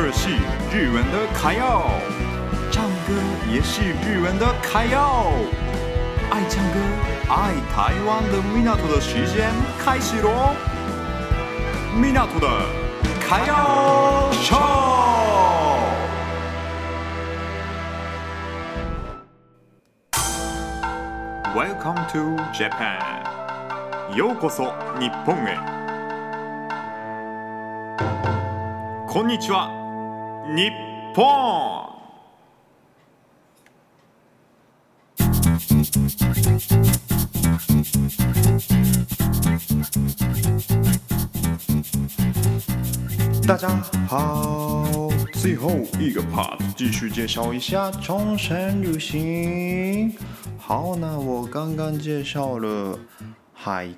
二是日文的卡要，唱歌也是日文的卡要。爱唱歌、爱台湾的米纳图的时间开始喽！米纳图的卡要秀。Welcome to Japan，ようこそ日本へ。こんにちは，日本。大家好，最后一个 part 继续介绍一下冲绳旅行。好，那我刚刚介绍了海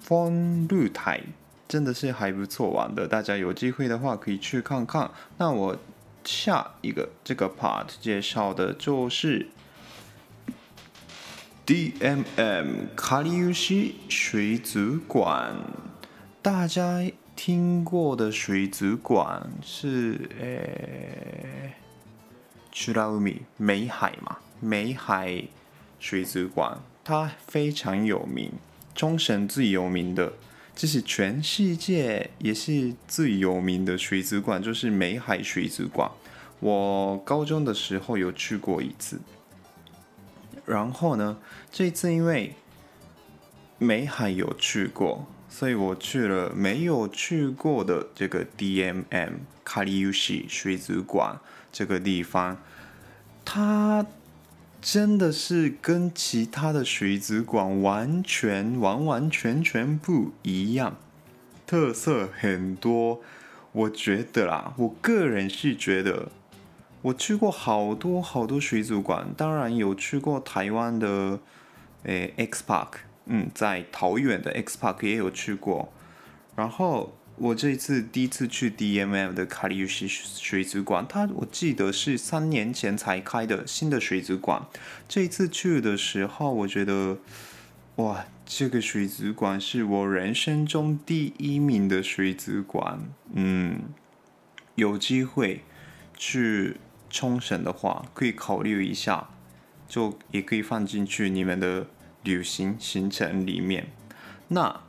丰露台。真的是还不错玩的，大家有机会的话可以去看看。那我下一个这个 part 介绍的就是 DMM かりゆし水族馆。大家听过的水族馆是诶，美ら海美海嘛，美海水族馆，它非常有名，冲绳最有名的。 这是全世界也是最有名的水族馆，就是美海水族馆。我高中的时候有去过一次，然后呢，这次因为美海有去过，所以我去了没有去过的这个 DMM かりゆし水族馆这个地方，它。 真的是跟其他的水族馆完全完完全全不一样，特色很多。我觉得啦，我个人是觉得，我去过好多好多水族馆，当然有去过台湾的，诶，X Park，嗯，在桃园的 X Park 也有去过，然后。我这一次第一次去 DMM 的かりゆし水族馆，它我记得是三年前才开的新的水族馆。这一次去的时候，我觉得，哇，这个水族馆是我人生中第一名的水族馆。嗯，有机会去冲绳的话，可以考虑一下，就也可以放进去你们的旅行行程里面。那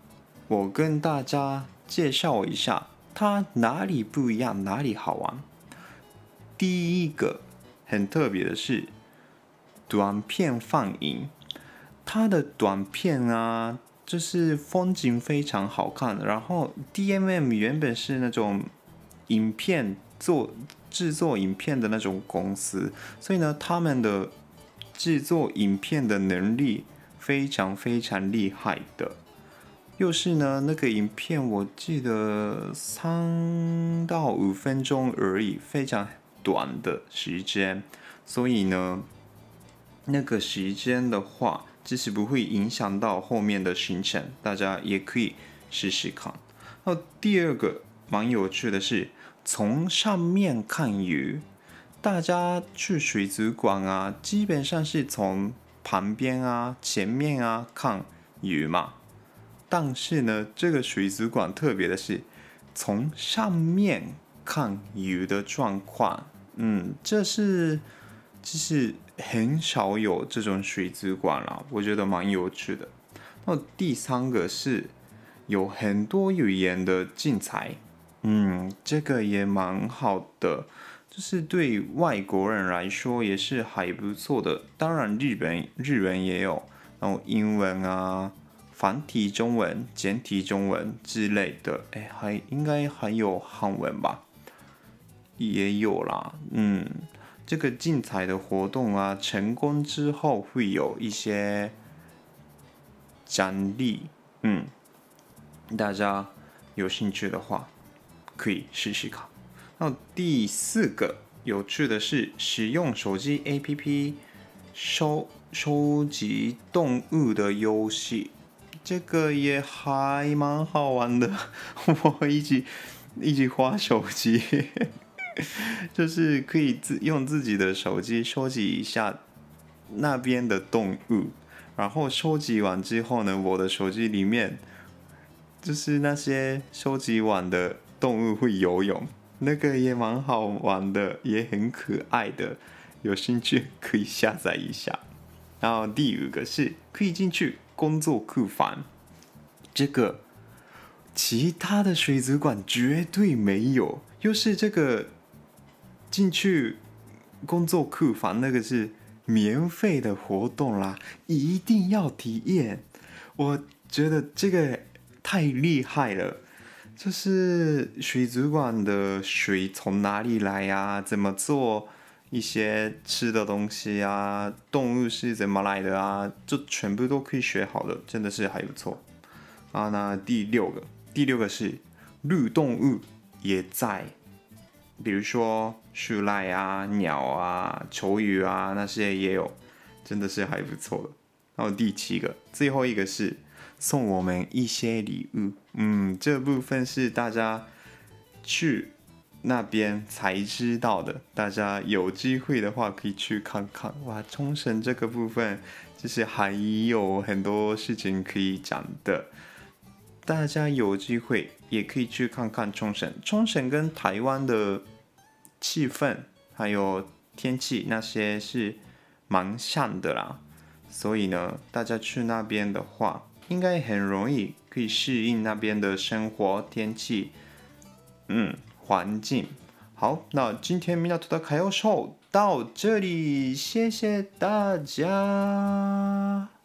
我跟大家。 介绍一下它哪里不一样，哪里好玩。第一个很特别的是短片放映，它的短片啊，就是风景非常好看。然后 DMM 原本是那种影片做制作影片的那种公司，所以呢，他们的制作影片的能力非常非常厉害的。又是呢，那个影片我记得三到五分钟而已，非常短的时间，所以呢，那个时间的话，其实不会影响到后面的行程，大家也可以试试看。那第二个蛮有趣的是，从上面看鱼，大家去水族馆啊，基本上是从旁边啊、前面啊看鱼嘛。但是呢，这个水族馆特别的是，从上面看鱼的状况，嗯，这是其实很少有这种水族馆了，我觉得蛮有趣的。那第三个是有很多语言的竞赛，嗯，这个也蛮好的，就是对外国人来说也是还不错的。当然，日本日文也有，然后英文啊。繁体中文、简体中文之类的，哎，还应该还有韩文吧？也有啦，嗯，这个竞彩的活动啊，成功之后会有一些奖励，嗯，大家有兴趣的话可以试试看。那第四个有趣的是，使用手机 APP 收收集动物的游戏。这个也还蛮好玩的，我一起一起滑手机，就是可以自用自己的手机收集一下那边的动物，然后收集完之后呢，我的手机里面就是那些收集完的动物会游泳，那个也蛮好玩的，也很可爱的，有兴趣可以下载一下。然后第五个是可以进去工作库房，这个其他的水族馆绝对没有，又是这个进去工作库房，那个是免费的活动啦，一定要体验。我觉得这个太厉害了。就是水族馆的水从哪里来呀、啊？怎么做一些吃的东西啊？动物是怎么来的啊？就全部都可以学好的，真的是还不错啊。那第六个，第六个是绿动物也在，比如说树懒啊、鸟啊、球鱼啊那些也有，真的是还不错的。然后第七个，最后一个是。送我们一些礼物，嗯，这部分是大家去那边才知道的。大家有机会的话可以去看看。哇，冲绳这个部分就是还有很多事情可以讲的。大家有机会也可以去看看冲绳。冲绳跟台湾的气氛还有天气那些是蛮像的啦，所以呢，大家去那边的话。应该很容易可以适应那边的生活、天气，嗯，环境。好，那今天米纳图的卡要秀到这里，谢谢大家。